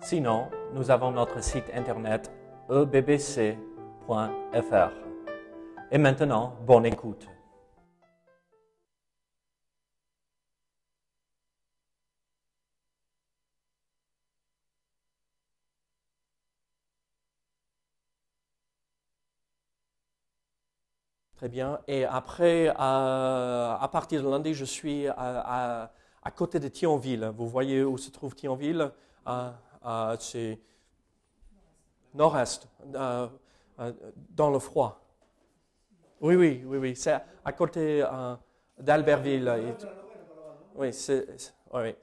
Sinon, nous avons notre site internet ebbc.fr. Et maintenant, bonne écoute. Très bien. Et après, à, à partir de lundi, je suis à, à- à côté de Thionville. Vous voyez où se trouve Thionville? Euh, euh, C'est nord-est, euh, euh, dans le froid. Oui, oui, oui, oui. C'est à côté euh, d'Albertville. Oui, c'est oui,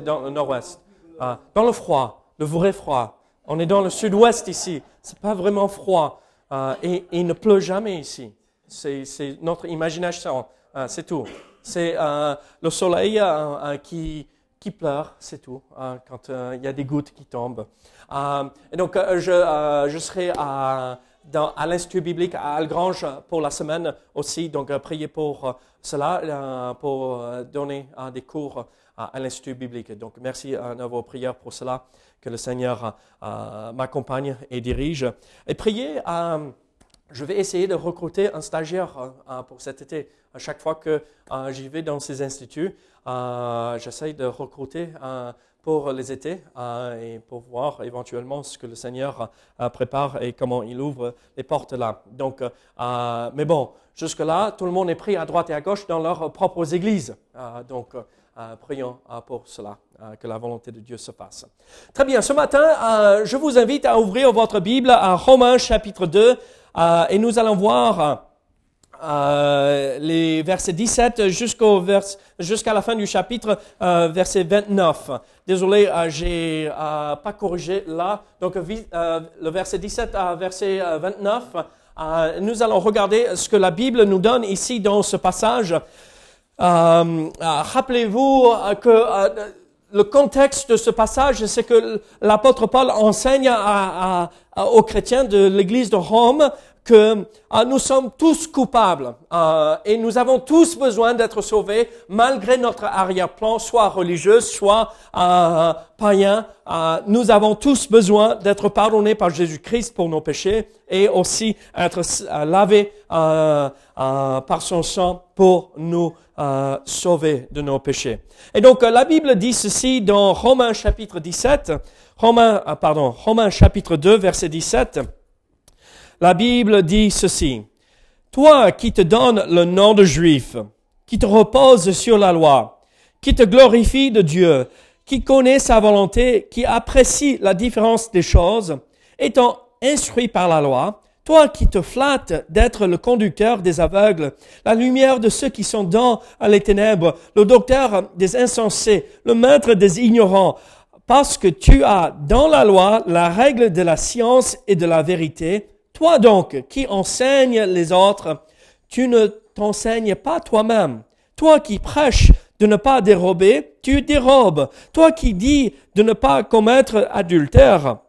dans le nord-ouest. Euh, dans le froid, le vrai froid. On est dans le sud-ouest ici. C'est pas vraiment froid. Euh, et, il ne pleut jamais ici. C'est notre imagination. Euh, c'est tout. C'est euh, le soleil euh, euh, qui, qui pleure, c'est tout, euh, quand euh, il y a des gouttes qui tombent. Euh, et donc, euh, je, euh, serai à, l'Institut biblique à Algrange pour la semaine aussi. Donc, euh, priez pour euh, cela, euh, pour euh, donner euh, des cours euh, à l'Institut biblique. Donc, merci à vos prières pour cela, que le Seigneur euh, m'accompagne et dirige. Et priez. euh, je vais essayer de recruter un stagiaire euh, euh, pour cet été. À chaque fois que euh, j'y vais dans ces instituts, euh, j'essaye de recruter euh, pour les étés euh, et pour voir éventuellement ce que le Seigneur prépare et comment il ouvre les portes là. Donc, mais bon, jusque-là, tout le monde est pris à droite et à gauche dans leurs propres églises. Donc, prions pour cela, que la volonté de Dieu se fasse. Très bien, ce matin, je vous invite à ouvrir votre Bible à Romains chapitre 2 euh, et nous allons voir euh, les versets 17 jusqu'au vers, jusqu'à la fin du chapitre, euh, verset 29. Désolé, euh, j'ai euh, pas corrigé là. Donc le verset 17 à verset euh, 29, euh, nous allons regarder ce que la Bible nous donne ici dans ce passage. Rappelez-vous que le contexte de ce passage, c'est que l'apôtre Paul enseigne aux chrétiens de l'Église de Rome que euh, nous sommes tous coupables euh, et nous avons tous besoin d'être sauvés malgré notre arrière-plan, soit religieux, soit euh, païen. Euh, nous avons tous besoin d'être pardonnés par Jésus-Christ pour nos péchés et aussi être euh, lavés euh, par son sang pour nous sauver de nos péchés. Et donc la Bible dit ceci dans Romains chapitre 17, Romains, ah, pardon, Romains chapitre 2 verset 17. La Bible dit ceci. Toi qui te donnes le nom de juif, qui te repose sur la loi, qui te glorifie de Dieu, qui connaît sa volonté, qui apprécie la différence des choses, étant instruit par la loi, toi qui te flattes d'être le conducteur des aveugles, la lumière de ceux qui sont dans les ténèbres, le docteur des insensés, le maître des ignorants, parce que tu as dans la loi la règle de la science et de la vérité, toi donc qui enseignes les autres, tu ne t'enseignes pas toi-même. Toi qui prêches de ne pas dérober, tu dérobes. Toi qui dis de ne pas commettre adultère,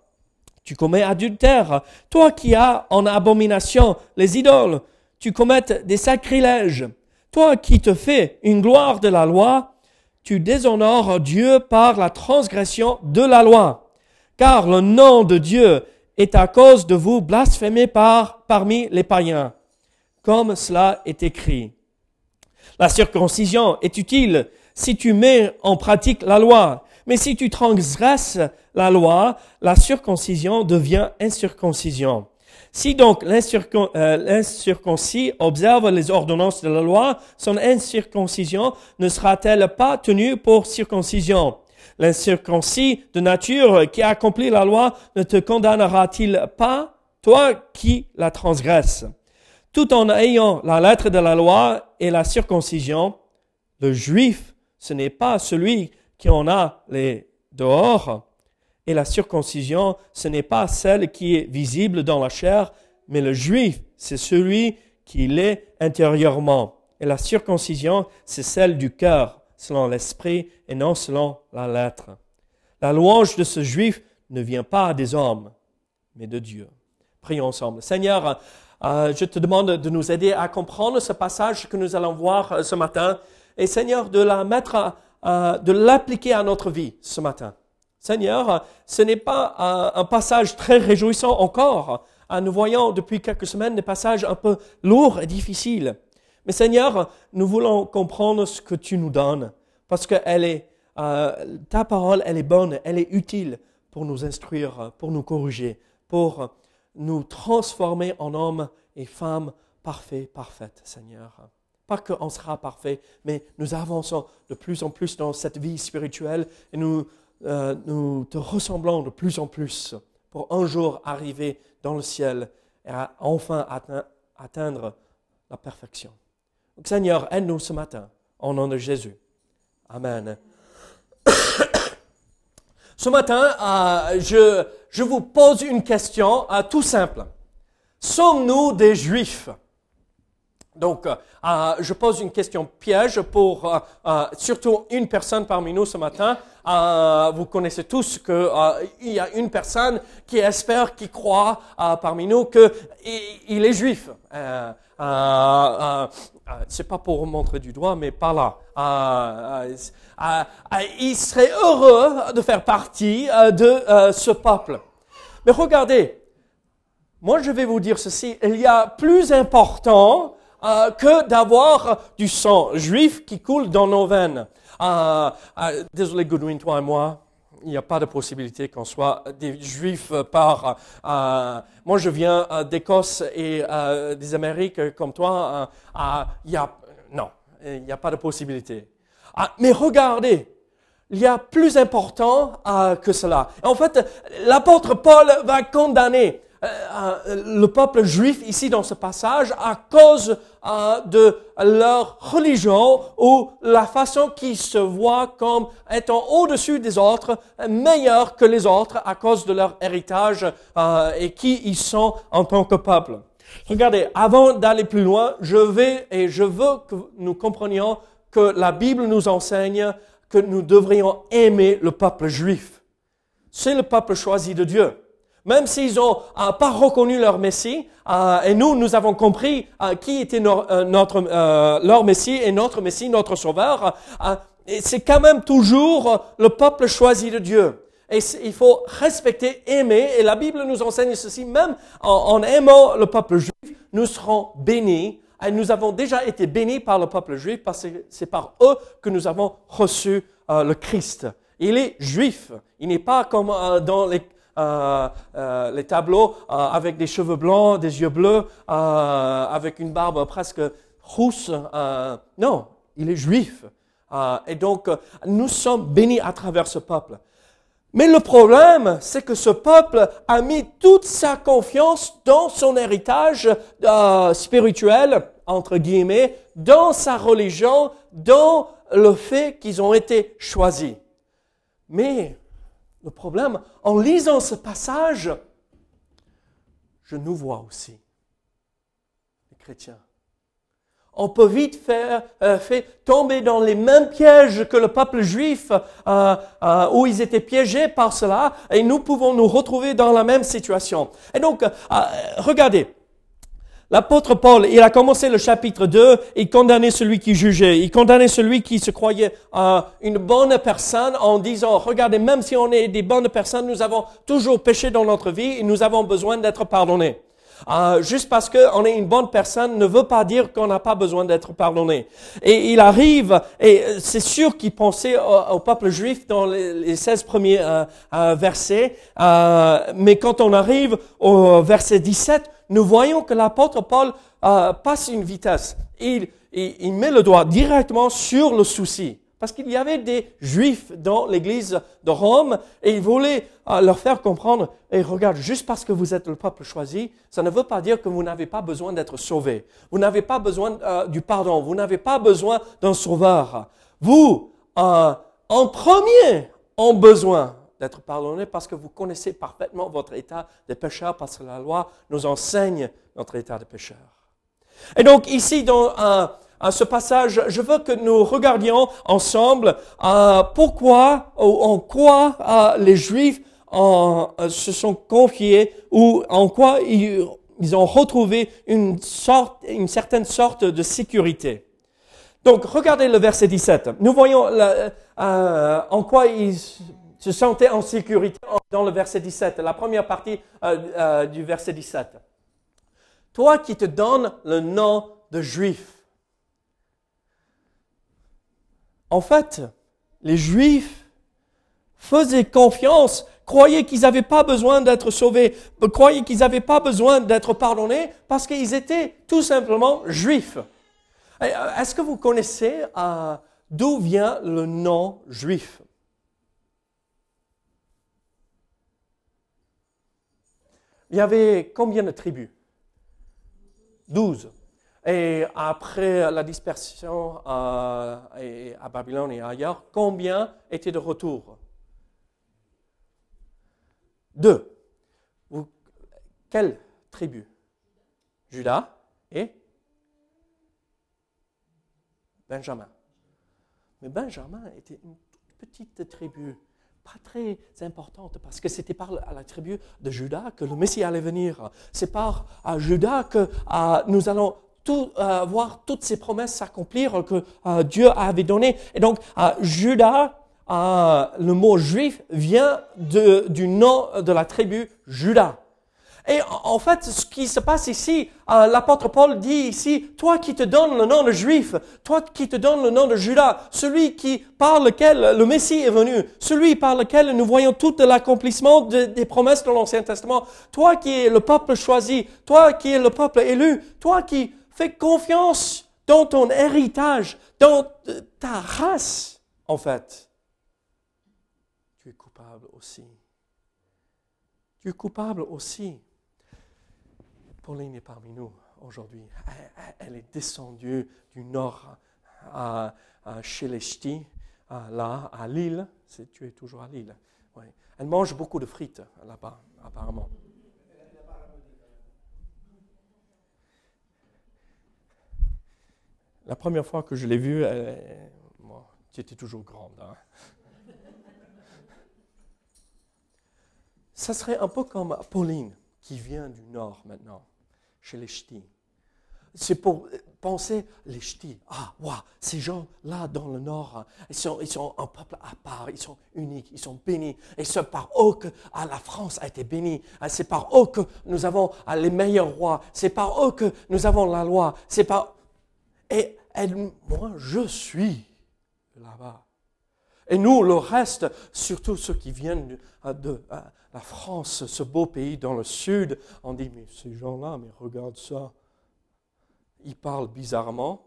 tu commets adultère. Toi qui as en abomination les idoles, tu commets des sacrilèges. Toi qui te fais une gloire de la loi, tu déshonores Dieu par la transgression de la loi. Car le nom de Dieu est à cause de vous blasphémé par, parmi les païens, comme cela est écrit. La circoncision est utile si tu mets en pratique la loi, mais si tu transgresses la loi, la circoncision devient incirconcision. Si donc euh, l'incirconcis observe les ordonnances de la loi, son incirconcision ne sera-t-elle pas tenue pour circoncision? L'incirconcis de nature qui accomplit la loi ne te condamnera-t-il pas, toi qui la transgresses? Tout en ayant la lettre de la loi et la circoncision, le juif, ce n'est pas celui qui en a les dehors, Et la circoncision, ce n'est pas celle qui est visible dans la chair, mais le juif, c'est celui qui l'est intérieurement. Et la circoncision, c'est celle du cœur, selon l'esprit et non selon la lettre. La louange de ce juif ne vient pas des hommes, mais de Dieu. Prions ensemble. Seigneur, euh, je te demande de nous aider à comprendre ce passage que nous allons voir euh, ce matin et Seigneur de la mettre, euh, de l'appliquer à notre vie ce matin. Seigneur, ce n'est pas un passage très réjouissant encore. Nous voyons depuis quelques semaines des passages un peu lourds et difficiles. Mais Seigneur, nous voulons comprendre ce que tu nous donnes parce que est, ta parole, elle est bonne, elle est utile pour nous instruire, pour nous corriger, pour nous transformer en hommes et femmes parfaits, parfaites, Seigneur. Pas qu'on sera parfait, mais nous avançons de plus en plus dans cette vie spirituelle et euh, nous te ressemblons de plus en plus pour un jour arriver dans le ciel et enfin atteindre la perfection. Seigneur, aide-nous ce matin, au nom de Jésus. Amen. Ce matin, euh, je, vous pose une question euh, tout simple. Sommes-nous des juifs? Donc, euh, je pose une question piège pour surtout une personne parmi nous ce matin. vous connaissez tous qu'il y a une personne qui espère, qui croit parmi nous qu'il il est juif. C'est pas pour montrer du doigt, mais par là. Euh, euh, il serait heureux de faire partie euh, de ce peuple. Mais regardez, moi je vais vous dire ceci, il y a plus important que d'avoir du sang juif qui coule dans nos veines. désolé Goodwin, toi et moi, il n'y a pas de possibilité qu'on soit des juifs par... moi, je viens d'Écosse et des Amériques comme toi. il y a, non, il n'y a pas de possibilité. Ah, mais regardez, il y a plus important euh, que cela. En fait, l'apôtre Paul va condamner euh, euh, le peuple juif ici dans ce passage à cause de leur religion ou la façon qu'ils se voient comme étant au-dessus des autres, meilleurs que les autres à cause de leur héritage et qui ils sont en tant que peuple. Regardez, avant d'aller plus loin, je vais et je veux que nous comprenions que la Bible nous enseigne que nous devrions aimer le peuple juif. C'est le peuple choisi de Dieu. Même s'ils n'ont euh, pas reconnu leur Messie, euh, et nous, nous avons compris euh, qui était notre, leur Messie et notre Messie, notre Sauveur, c'est quand même toujours le peuple choisi de Dieu. Et il faut respecter, aimer, et la Bible nous enseigne ceci, même en, en aimant le peuple juif, nous serons bénis et nous avons déjà été bénis par le peuple juif parce que c'est par eux que nous avons reçu euh, le Christ. Il est juif. Il n'est pas comme euh, dans les, euh, les tableaux avec des cheveux blancs, des yeux bleus, avec une barbe presque rousse. non, il est juif. et donc, nous sommes bénis à travers ce peuple. Mais le problème, c'est que ce peuple a mis toute sa confiance dans son héritage euh, spirituel, entre guillemets, dans sa religion, dans le fait qu'ils ont été choisis. Mais le problème, en lisant ce passage, je nous vois aussi, les chrétiens on peut vite faire, euh, tomber dans les mêmes pièges que le peuple juif, euh, euh, où ils étaient piégés par cela, et nous pouvons nous retrouver dans la même situation. Et donc, regardez, l'apôtre Paul, il a commencé le chapitre 2, il condamnait celui qui jugeait, il condamnait celui qui se croyait une bonne personne en disant, regardez, même si on est des bonnes personnes, nous avons toujours péché dans notre vie et nous avons besoin d'être pardonnés. Euh, juste parce qu'on est une bonne personne ne veut pas dire qu'on n'a pas besoin d'être pardonné. Et il arrive, et c'est sûr qu'il pensait au, peuple juif dans les, 16 premiers euh, euh, versets, mais quand on arrive au verset 17, nous voyons que l'apôtre Paul passe une vitesse. il, il met le doigt directement sur le souci. Parce qu'il y avait des juifs dans l'église de Rome et il voulait euh, leur faire comprendre, et regarde, juste parce que vous êtes le peuple choisi, ça ne veut pas dire que vous n'avez pas besoin d'être sauvé. Vous n'avez pas besoin euh, du pardon. Vous n'avez pas besoin d'un sauveur. Vous, euh, en premier, ont besoin d'être pardonné parce que vous connaissez parfaitement votre état de pécheur, parce que la loi nous enseigne notre état de pécheur. Et donc ici, dans ce passage, je veux que nous regardions ensemble euh, pourquoi ou en quoi euh, les Juifs euh, se sont confiés ou en quoi ils, ont retrouvé une, sorte, une certaine sorte de sécurité. Donc, regardez le verset 17. Nous voyons en quoi ils se sentaient en sécurité dans le verset 17, la première partie du verset 17. Toi qui te donnes le nom de juif. En fait, les juifs faisaient confiance, croyaient qu'ils n'avaient pas besoin d'être sauvés, croyaient qu'ils n'avaient pas besoin d'être pardonnés parce qu'ils étaient tout simplement juifs. Euh, est-ce que vous connaissez euh, d'où vient le nom juif? Il y avait combien de tribus? 12. Et après la dispersion euh, à Babylone et ailleurs, combien étaient de retour Deux. quelle tribu? Judas et Benjamin. Mais Benjamin était une petite tribu pas très importante parce que c'était par la tribu de Judas que le Messie allait venir. C'est par euh, Judas que euh, nous allons tout, euh, voir toutes ces promesses s'accomplir que Dieu avait données. Et donc, Judas, le mot juif vient du nom de la tribu Judas. Et en fait, ce qui se passe ici, euh, l'apôtre Paul dit ici, toi qui te donnes le nom de juif, toi qui te donnes le nom de Judas, celui qui par lequel le Messie est venu, celui par lequel nous voyons tout l'accomplissement des promesses de l'Ancien Testament, toi qui es le peuple choisi, toi qui es le peuple élu, toi qui fais confiance dans ton héritage, dans ta race, en fait, tu es coupable aussi. Tu es coupable aussi. Pauline est parmi nous aujourd'hui. Elle, est descendue du nord à, Ch'tis, là, à Lille. Tu es toujours à Lille. Elle mange beaucoup de frites là-bas, apparemment. La première fois que je l'ai vue, tu étais toujours grande. Hein. Ça serait un peu comme Pauline, qui vient du nord maintenant chez les ch'tis. C'est pour penser les ch'tis. Ah, waouh, ces gens-là dans le nord, ils sont, ils sont un peuple à part, ils sont uniques, ils sont bénis. Et c'est par eux que ah, la France a été bénie. Ah, c'est par eux que nous avons ah, les meilleurs rois. C'est par eux que nous avons la loi. C'est par. Et moi, je suis là-bas. Et nous, le reste, surtout ceux qui viennent de, la France, ce beau pays dans le sud, on dit, mais ces gens-là, mais regarde ça. Ils parlent bizarrement,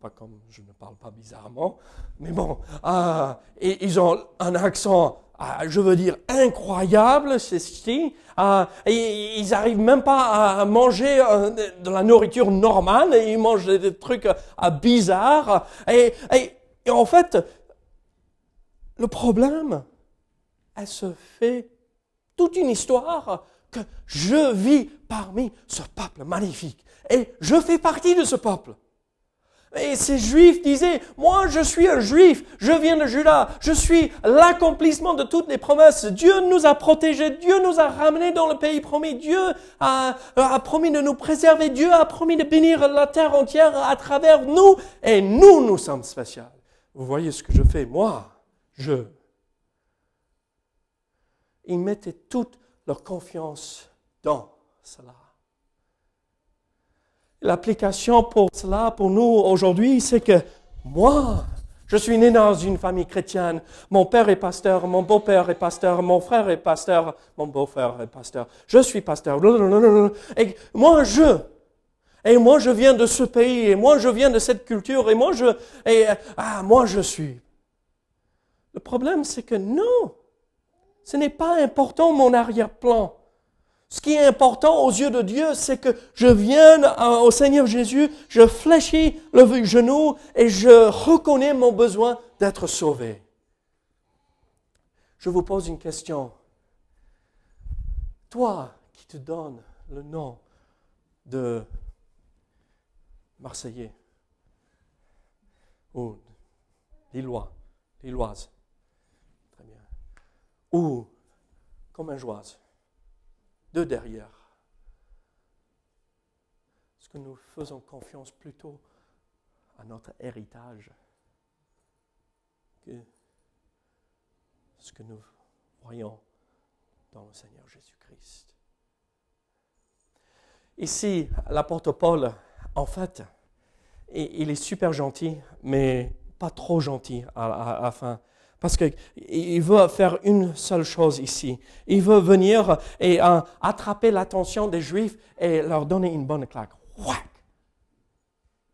pas comme je ne parle pas bizarrement, mais bon, ah, et ils ont un accent, ah, je veux dire, incroyable, c'est ce ah, et ils n'arrivent même pas à manger euh, de la nourriture normale, et ils mangent des trucs ah, bizarres. et, et en fait, le problème, elle se fait toute une histoire que je vis parmi ce peuple magnifique. Et je fais partie de ce peuple. Et ces juifs disaient, moi je suis un juif, je viens de Judas, je suis l'accomplissement de toutes les promesses. Dieu nous a protégés, Dieu nous a ramenés dans le pays promis, Dieu a, a promis de nous préserver, Dieu a promis de bénir la terre entière à travers nous, et nous, nous sommes spéciaux. Vous voyez ce que je fais, moi je. Ils mettaient toute leur confiance dans cela. L'application pour cela, pour nous aujourd'hui, c'est que moi, je suis né dans une famille chrétienne. Mon père est pasteur, mon beau-père est pasteur, mon frère est pasteur, mon beau-frère est pasteur. Je suis pasteur. Et moi, je. Et moi, je viens de ce pays, et moi, je viens de cette culture, et moi, je, et, ah, moi, je suis le problème, c'est que non, ce n'est pas important mon arrière-plan. Ce qui est important aux yeux de Dieu, c'est que je vienne au Seigneur Jésus, je fléchis le genou et je reconnais mon besoin d'être sauvé. Je vous pose une question. Toi qui te donnes le nom de Marseillais ou Lillois, Lilloise, ou comme un joise, deux derrière. Est-ce que nous faisons confiance plutôt à notre héritage que ce que nous voyons dans le Seigneur Jésus-Christ? Ici, l'apôtre Paul, en fait, il est super gentil, mais pas trop gentil à, la fin. Parce qu'il veut faire une seule chose ici. Il veut venir et euh, attraper l'attention des Juifs et leur donner une bonne claque.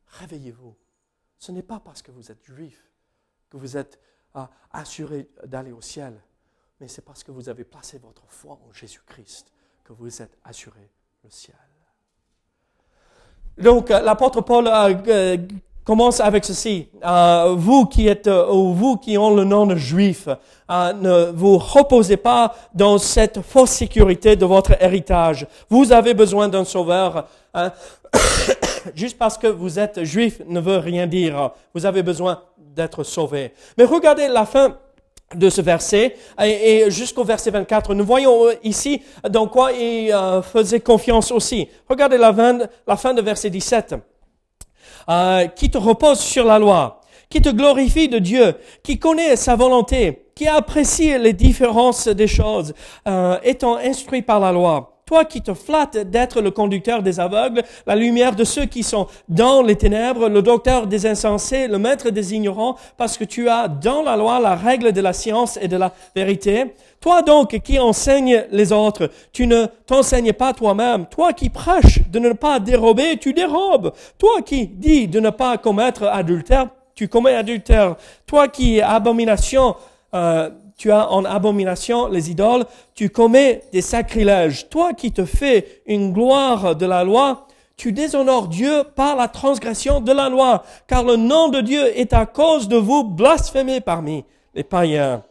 Réveillez-vous. Ce n'est pas parce que vous êtes juif que vous êtes euh, assuré d'aller au ciel, mais c'est parce que vous avez placé votre foi en Jésus-Christ que vous êtes assuré le ciel. Donc, l'apôtre Paul euh, commence avec ceci. vous qui êtes, ou vous qui ont le nom de juif, ne vous reposez pas dans cette fausse sécurité de votre héritage. Vous avez besoin d'un sauveur. juste parce que vous êtes juif ne veut rien dire. Vous avez besoin d'être sauvé. Mais regardez la fin de ce verset et, jusqu'au verset 24. Nous voyons ici dans quoi il euh, faisait confiance aussi. Regardez la fin, la fin de verset 17. Euh, qui te repose sur la loi, qui te glorifie de Dieu, qui connaît sa volonté, qui apprécie les différences des choses, euh, étant instruit par la loi toi qui te flattes d'être le conducteur des aveugles, la lumière de ceux qui sont dans les ténèbres, le docteur des insensés, le maître des ignorants, parce que tu as dans la loi la règle de la science et de la vérité. Toi donc qui enseignes les autres, tu ne t'enseignes pas toi-même. Toi qui prêches de ne pas dérober, tu dérobes. Toi qui dis de ne pas commettre adultère, tu commets adultère. Toi qui abomination, euh, tu as en abomination les idoles, tu commets des sacrilèges. Toi qui te fais une gloire de la loi, tu déshonores Dieu par la transgression de la loi, car le nom de Dieu est à cause de vous blasphémé parmi les païens.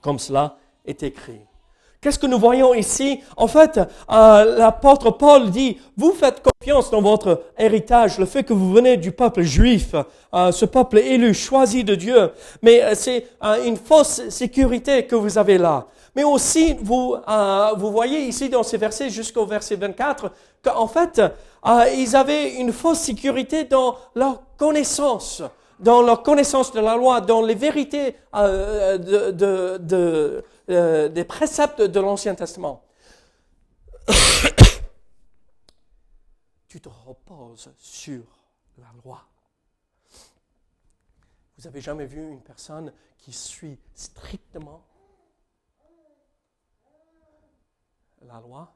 Comme cela est écrit. Qu'est-ce que nous voyons ici? En fait, euh, l'apôtre Paul dit, vous faites confiance dans votre héritage, le fait que vous venez du peuple juif, euh, ce peuple élu, choisi de Dieu. Mais euh, c'est une fausse sécurité que vous avez là. Mais aussi, vous, vous voyez ici dans ces versets jusqu'au verset 24, qu'en fait, ils avaient une fausse sécurité dans leur connaissance dans leur connaissance de la loi, dans les vérités de, de, de euh, des préceptes de l'Ancien Testament. tu te reposes sur la loi. Vous avez jamais vu une personne qui suit strictement la loi,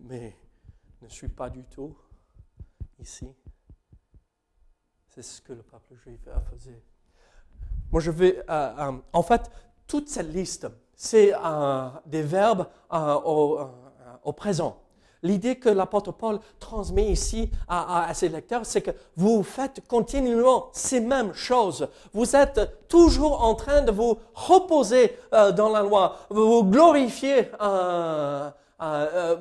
mais ne suit pas du tout ici? C'est ce que le peuple juif faisait. Moi, je vais, euh, euh, en fait, toute cette liste, c'est euh, des verbes euh, au, euh, au, présent. L'idée que l'apôtre Paul transmet ici à, ses lecteurs, c'est que vous faites continuellement ces mêmes choses. Vous êtes toujours en train de vous reposer dans la loi, vous vous glorifiez,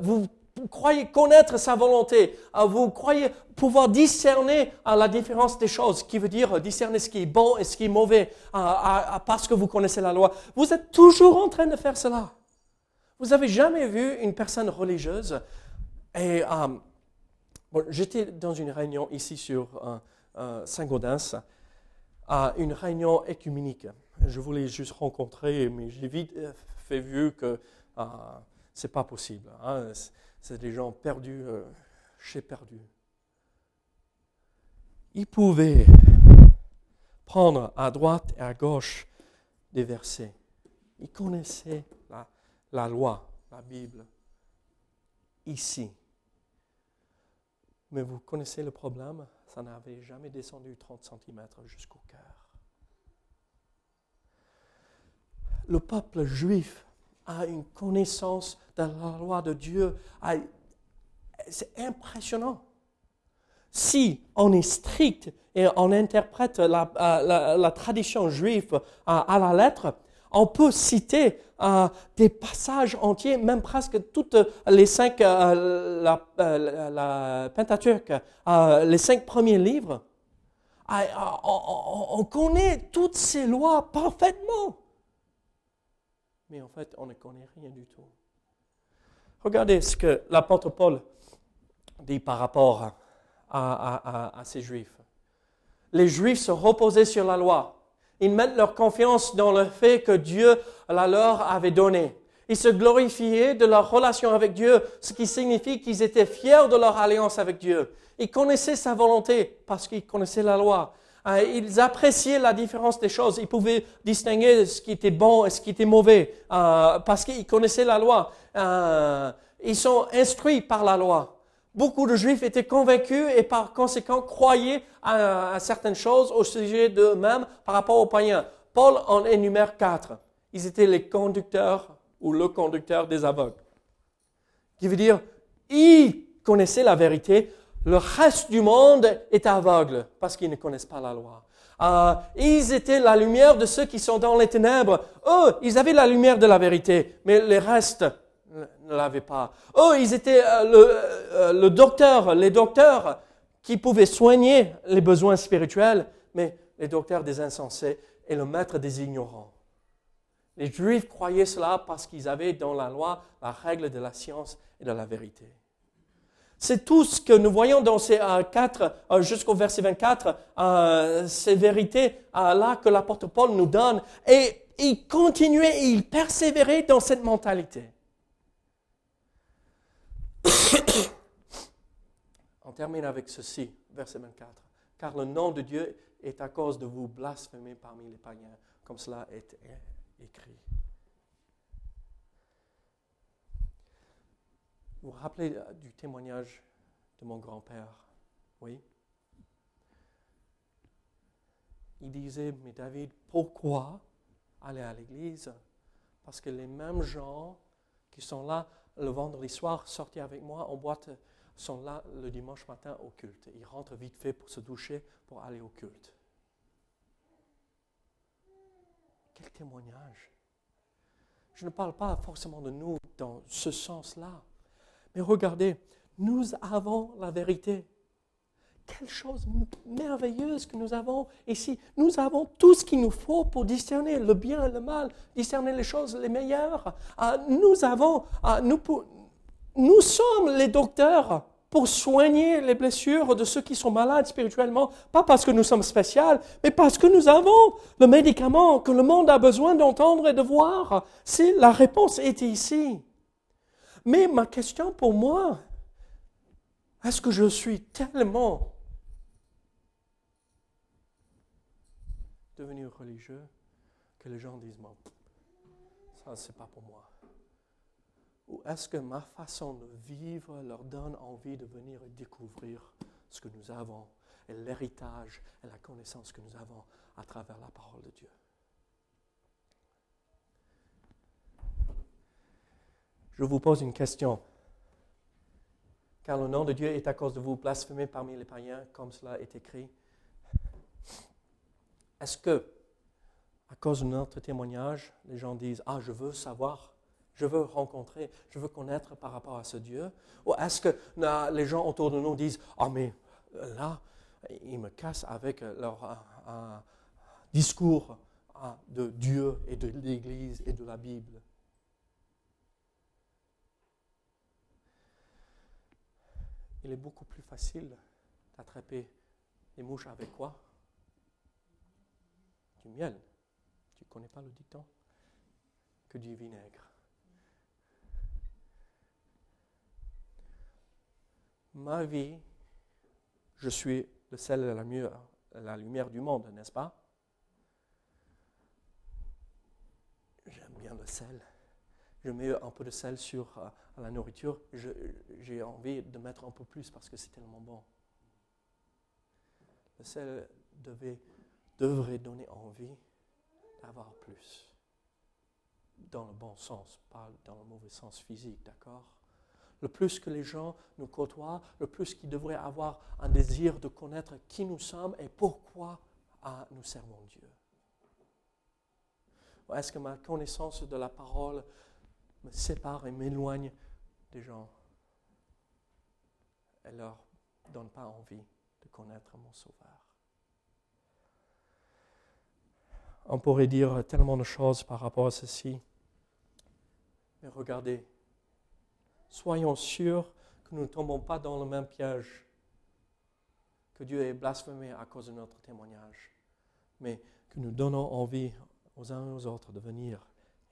vous croyez connaître sa volonté, euh, vous croyez pouvoir discerner euh, la différence des choses, qui veut dire discerner ce qui est bon et ce qui est mauvais, euh, parce que vous connaissez la loi. Vous êtes toujours en train de faire cela. Vous avez jamais vu une personne religieuse j'étais dans une réunion ici sur Saint-Gaudens, une réunion écuménique. Je voulais juste rencontrer, mais j'ai vite fait vu que c'est pas possible. Hein c'est des gens perdus euh, chez perdus. Ils pouvaient prendre à droite et à gauche des versets. Ils connaissaient la, la loi, la Bible, ici. Mais vous connaissez le problème, ça n'avait jamais descendu 30 cm jusqu'au cœur. Le peuple juif a une connaissance de la loi de Dieu. C'est impressionnant. Si on est strict et on interprète la, euh, tradition juive à, la lettre, on peut citer euh, des passages entiers, même presque toutes les cinq, euh, la, euh, Pentateuque, les cinq premiers livres. Ah, on, connaît toutes ces lois parfaitement. Mais en fait, on ne connaît rien du tout. Regardez ce que l'apôtre Paul dit par rapport à, ces juifs. Les juifs se reposaient sur la loi. Ils mettent leur confiance dans le fait que Dieu la leur avait donné. Ils se glorifiaient de leur relation avec Dieu, ce qui signifie qu'ils étaient fiers de leur alliance avec Dieu. Ils connaissaient sa volonté parce qu'ils connaissaient la loi. Euh, ils appréciaient la différence des choses. Ils pouvaient distinguer ce qui était bon et ce qui était mauvais euh, parce qu'ils connaissaient la loi. Euh, ils sont instruits par la loi. Beaucoup de Juifs étaient convaincus et par conséquent croyaient à, certaines choses au sujet d'eux-mêmes par rapport aux païens. Paul en énumère quatre. Ils étaient les conducteurs ou le conducteur des aveugles. Qui veut dire, ils connaissaient la vérité, le reste du monde est aveugle parce qu'ils ne connaissent pas la loi. Euh, ils étaient la lumière de ceux qui sont dans les ténèbres. Eux, ils avaient la lumière de la vérité, mais les restes ne l'avaient pas. Oh, ils étaient euh, le, euh, le, docteur, les docteurs qui pouvaient soigner les besoins spirituels, mais les docteurs des insensés et le maître des ignorants. Les Juifs croyaient cela parce qu'ils avaient dans la loi la règle de la science et de la vérité. C'est tout ce que nous voyons dans ces euh, quatre, jusqu'au verset 24, ces vérités-là que l'apôtre Paul nous donne. Et il continuait il persévérait dans cette mentalité. On termine avec ceci, verset 24. Car le nom de Dieu est à cause de vous blasphémer parmi les païens, comme cela est écrit. Vous rappelez euh, du témoignage de mon grand-père? Oui Il disait, mais David, pourquoi aller à l'église? Parce que les mêmes gens qui sont là le vendredi soir, sortir avec moi en boîte, sont là le dimanche matin au culte. Ils rentrent vite fait pour se doucher, pour aller au culte. Quel témoignage. Je ne parle pas forcément de nous dans ce sens-là. Mais regardez, nous avons la vérité. Quelle chose merveilleuse que nous avons ici. Nous avons tout ce qu'il nous faut pour discerner le bien et le mal, discerner les choses les meilleures. Ah, nous avons, ah, nous, sommes les docteurs pour soigner les blessures de ceux qui sont malades spirituellement, pas parce que nous sommes spéciaux, mais parce que nous avons le médicament que le monde a besoin d'entendre et de voir. Si la réponse était ici. Mais ma question pour moi, est-ce que je suis tellement devenu religieux que les gens disent, bon, ça c'est pas pour moi. Ou est-ce que ma façon de vivre leur donne envie de venir découvrir ce que nous avons et l'héritage et la connaissance que nous avons à travers la parole de Dieu? Je vous pose une question. Car le nom de Dieu est à cause de vous blasphémer parmi les païens, comme cela est écrit. Est-ce que, à cause de notre témoignage, les gens disent Ah, je veux savoir, je veux rencontrer, je veux connaître par rapport à ce Dieu Ou est-ce que les gens autour de nous disent Ah, mais là, ils me cassent avec leur discours de Dieu et de l'Église et de la Bible Il est beaucoup plus facile d'attraper les mouches avec quoi? Du miel. Tu ne connais pas le dicton? Que du vinaigre. Ma vie, je suis le sel et la la lumière du monde, n'est-ce pas? J'aime bien le sel. Je mets un peu de sel sur euh, la nourriture. J'ai envie de mettre un peu plus parce que c'est tellement bon. Le sel devait devrait donner envie d'avoir plus. Dans le bon sens, pas dans le mauvais sens physique, d'accord? Le plus que les gens nous côtoient, le plus qu'ils devraient avoir un désir de connaître qui nous sommes et pourquoi ah, nous servons Dieu. est-ce que ma connaissance de la parole me sépare et m'éloigne des gens et leur donne pas envie de connaître mon Sauveur. On pourrait dire tellement de choses par rapport à ceci. Mais regardez, soyons sûrs que nous ne tombons pas dans le même piège, que Dieu est blasphémé à cause de notre témoignage, mais que nous donnons envie aux uns et aux autres de venir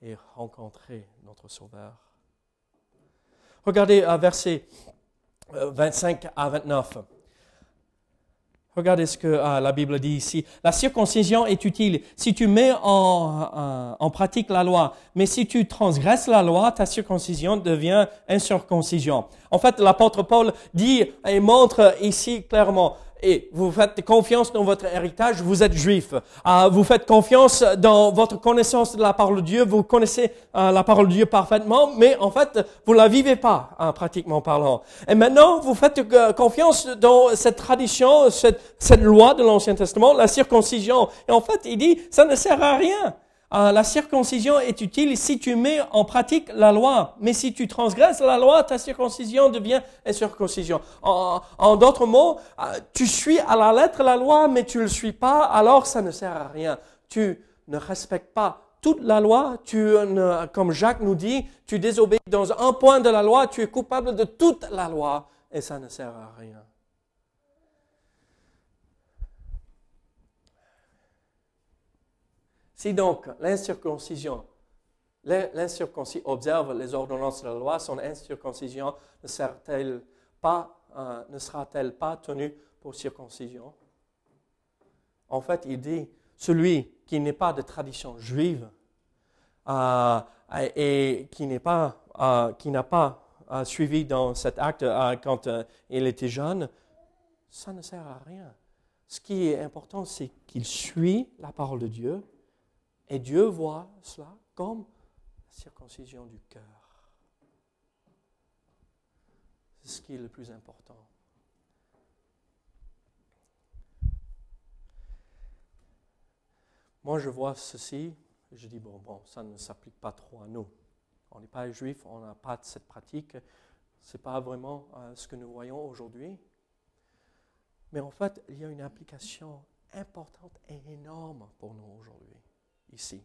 et rencontrer notre Sauveur. Regardez à verset 25 à 29. Regardez ce que euh, la Bible dit ici. La circoncision est utile si tu mets en, euh, en, pratique la loi, mais si tu transgresses la loi, ta circoncision devient incirconcision. En fait, l'apôtre Paul dit et montre ici clairement, et vous faites confiance dans votre héritage, vous êtes juif. Euh, vous faites confiance dans votre connaissance de la parole de Dieu, vous connaissez euh, la parole de Dieu parfaitement, mais en fait, vous la vivez pas, hein, pratiquement parlant. Et maintenant, vous faites euh, confiance dans cette tradition, cette loi de l'Ancien Testament, la circoncision. Et en fait, il dit, ça ne sert à rien. Euh, la circoncision est utile si tu mets en pratique la loi. Mais si tu transgresses la loi, ta circoncision devient une circoncision. En, d'autres mots, euh, tu suis à la lettre la loi, mais tu ne le suis pas, alors ça ne sert à rien. Tu ne respectes pas toute la loi, tu, comme Jacques nous dit, tu désobéis dans un point de la loi, tu es coupable de toute la loi, et ça ne sert à rien. Si donc l'incirconcision, observe les ordonnances de la loi, son incirconcision ne sera-t-elle pas, euh, sera-t-elle pas tenue pour circoncision? En fait, il dit, celui qui n'est pas de tradition juive euh, et euh, qui n'a pas suivi dans cet acte quand il était jeune, ça ne sert à rien. Ce qui est important, c'est qu'il suit la parole de Dieu et Dieu voit cela comme la circoncision du cœur. C'est ce qui est le plus important. Moi, je vois ceci, je dis, bon, bon, ça ne s'applique pas trop à nous. On n'est pas juif, on n'a pas cette pratique. Ce n'est pas vraiment euh, ce que nous voyons aujourd'hui. Mais en fait, il y a une application importante et énorme pour nous aujourd'hui ici.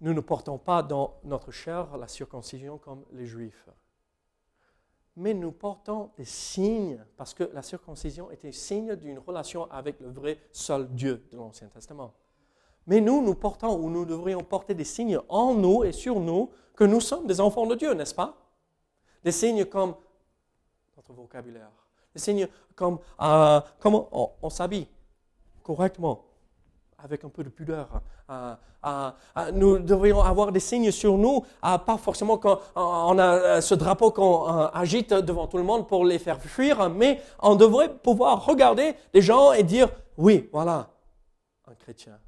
Nous ne portons pas dans notre chair la circoncision comme les Juifs. Mais nous portons des signes, parce que la circoncision était signe d'une relation avec le vrai seul Dieu de l'Ancien Testament. Mais nous, nous portons, ou nous devrions porter des signes en nous et sur nous, que nous sommes des enfants de Dieu, n'est-ce pas? Des signes comme notre vocabulaire, des signes comme euh, comment on s'habille correctement, avec un peu de pudeur. Euh, euh, euh, nous devrions avoir des signes sur nous, pas forcément quand on a ce drapeau qu'on agite devant tout le monde pour les faire fuir, mais on devrait pouvoir regarder les gens et dire, oui, voilà, un chrétien.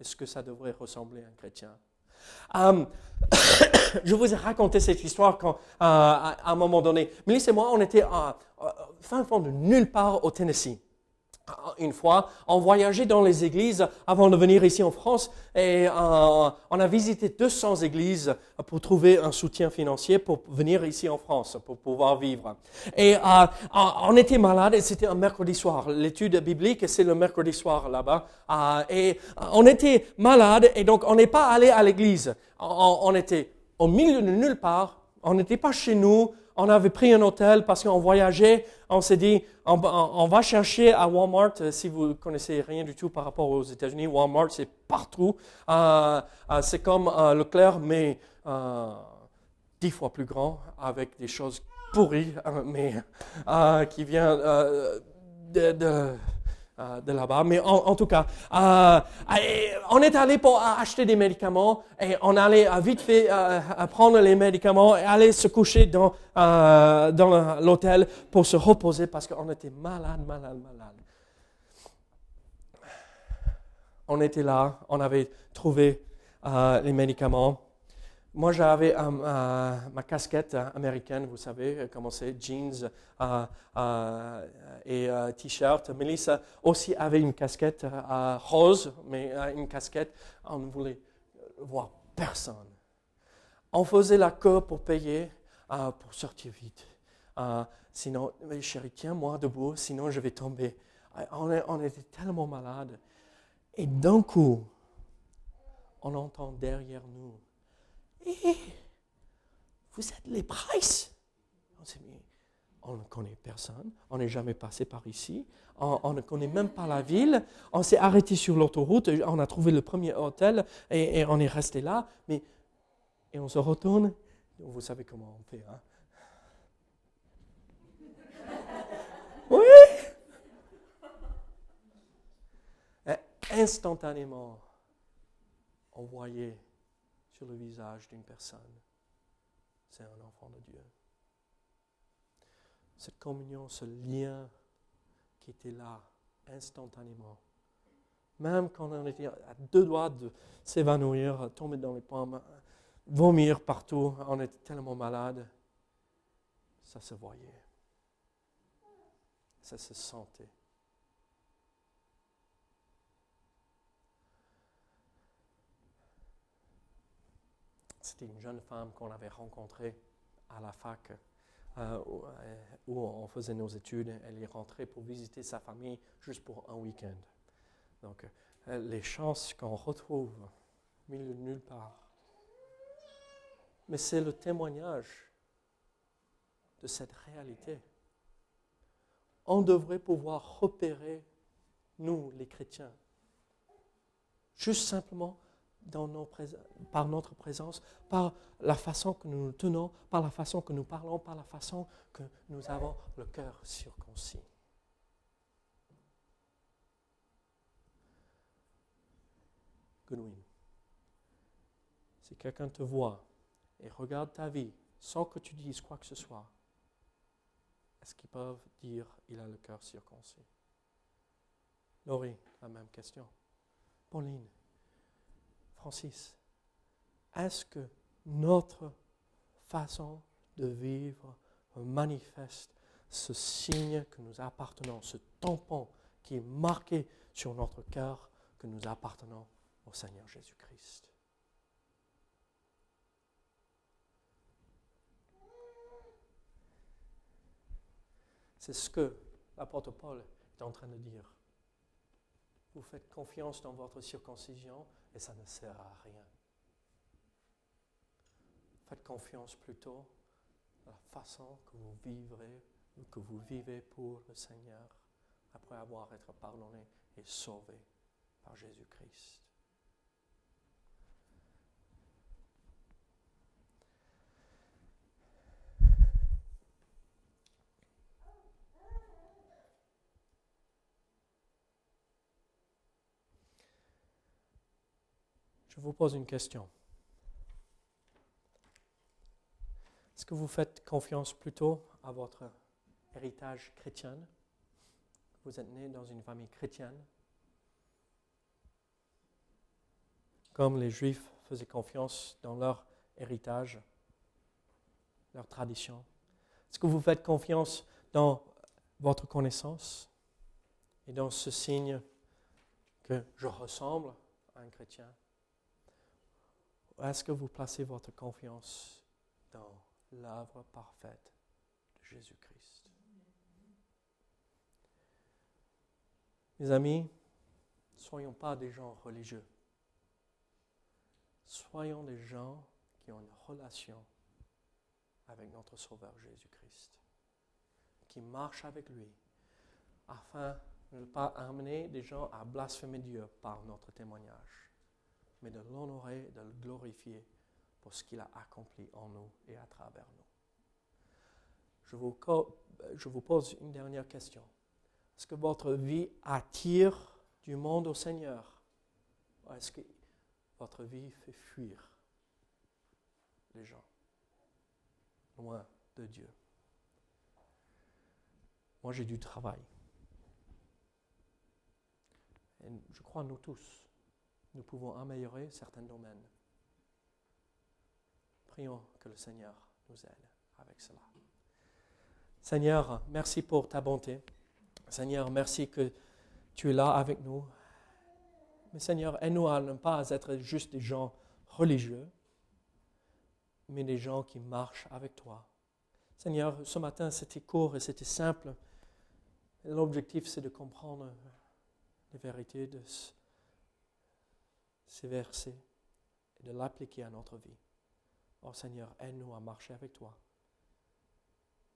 Est-ce que ça devrait ressembler à un chrétien? Je vous ai raconté cette histoire quand, à un moment donné. Mélisse et moi, on était à fin fond de nulle part au Tennessee une fois, on voyageait dans les églises avant de venir ici en France et euh, on a visité 200 églises pour trouver un soutien financier pour venir ici en France, pour pouvoir vivre. Et euh, euh, on était malade et c'était un mercredi soir. L'étude biblique, c'est le mercredi soir là-bas. et on était malade et donc on n'est pas allé à l'église. on était au milieu de nulle part. On n'était pas chez nous on avait pris un hôtel parce qu'on voyageait. On s'est dit, on, va chercher à Walmart. Euh, si vous connaissez rien du tout par rapport aux États-Unis, Walmart, c'est partout. Euh, euh, c'est comme Leclerc, mais dix fois plus grand, avec des choses pourries, mais qui vient de euh, de là-bas. Mais en, tout cas, euh, on est allé pour acheter des médicaments et on allait vite fait euh, prendre les médicaments et aller se coucher dans, dans l'hôtel pour se reposer parce qu'on était malade, malade, malade. On était là, on avait trouvé les médicaments, moi, j'avais ma casquette américaine, vous savez comment c'est, jeans et t-shirt. Melissa aussi avait une casquette rose, mais une casquette, on ne voulait voir personne. On faisait la queue pour payer, pour sortir vite. sinon, chérie, tiens-moi debout, sinon je vais tomber. On était tellement malades. Et d'un coup, on entend derrière nous eh, vous êtes les Price. On ne connaît personne, on n'est jamais passé par ici, on, ne connaît même pas la ville, on s'est arrêté sur l'autoroute, on a trouvé le premier hôtel et, on est resté là, mais et on se retourne, vous savez comment on fait. Hein? Oui Instantanément, on voyait sur le visage d'une personne. C'est un enfant de Dieu. Cette communion, ce lien qui était là instantanément. Même quand on était à deux doigts de s'évanouir, tomber dans les pommes, vomir partout, on était tellement malade, ça se voyait. Ça se sentait. C'était une jeune femme qu'on avait rencontrée à la fac euh, euh, où, on faisait nos études. Elle est rentrée pour visiter sa famille juste pour un week-end. Donc, euh, les chances qu'on retrouve milieu de nulle part. Mais c'est le témoignage de cette réalité. On devrait pouvoir repérer, nous, les chrétiens, juste simplement par notre présence, par la façon que nous nous tenons, par la façon que nous parlons, par la façon que nous avons le cœur circoncis. Goodwin, si quelqu'un te voit et regarde ta vie sans que tu dises quoi que ce soit, est-ce qu'ils peuvent dire il a le cœur circoncis? Laurie, la même question. Pauline, Francis, est-ce que notre façon de vivre manifeste ce signe que nous appartenons, ce tampon qui est marqué sur notre cœur que nous appartenons au Seigneur Jésus-Christ? C'est ce que l'apôtre Paul est en train de dire. Vous faites confiance dans votre circoncision et ça ne sert à rien. Faites confiance plutôt à la façon que vous vivrez, que vous vivez pour le Seigneur après avoir été pardonné et sauvé par Jésus-Christ. Je vous pose une question. Est-ce que vous faites confiance plutôt à votre héritage chrétien? Vous êtes né dans une famille chrétienne Comme les Juifs faisaient confiance dans leur héritage, leur tradition. Est-ce que vous faites confiance dans votre connaissance et dans ce signe que je ressemble à un chrétien? Est-ce que vous placez votre confiance dans l'œuvre parfaite de Jésus-Christ? Mes amis, ne soyons pas des gens religieux. Soyons des gens qui ont une relation avec notre Sauveur Jésus-Christ, qui marchent avec lui, afin de ne pas amener des gens à blasphémer Dieu par notre témoignage mais de l'honorer, de le glorifier pour ce qu'il a accompli en nous et à travers nous. Je vous, je vous pose une dernière question. Est-ce que votre vie attire du monde au Seigneur? Ou est-ce que votre vie fait fuir les gens? Loin de Dieu Moi, j'ai du travail. Et je crois nous tous nous pouvons améliorer certains domaines. Prions que le Seigneur nous aide avec cela. Seigneur, merci pour ta bonté. Seigneur, merci que tu es là avec nous. Mais Seigneur, aide-nous à ne pas être juste des gens religieux, mais des gens qui marchent avec toi. Seigneur, ce matin, c'était court et c'était simple. L'objectif, c'est de comprendre les vérités de ces versets et de l'appliquer à notre vie. Oh Seigneur, aide-nous à marcher avec toi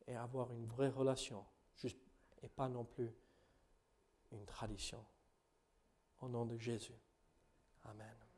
et avoir une vraie relation, et pas non plus une tradition. Au nom de Jésus. Amen.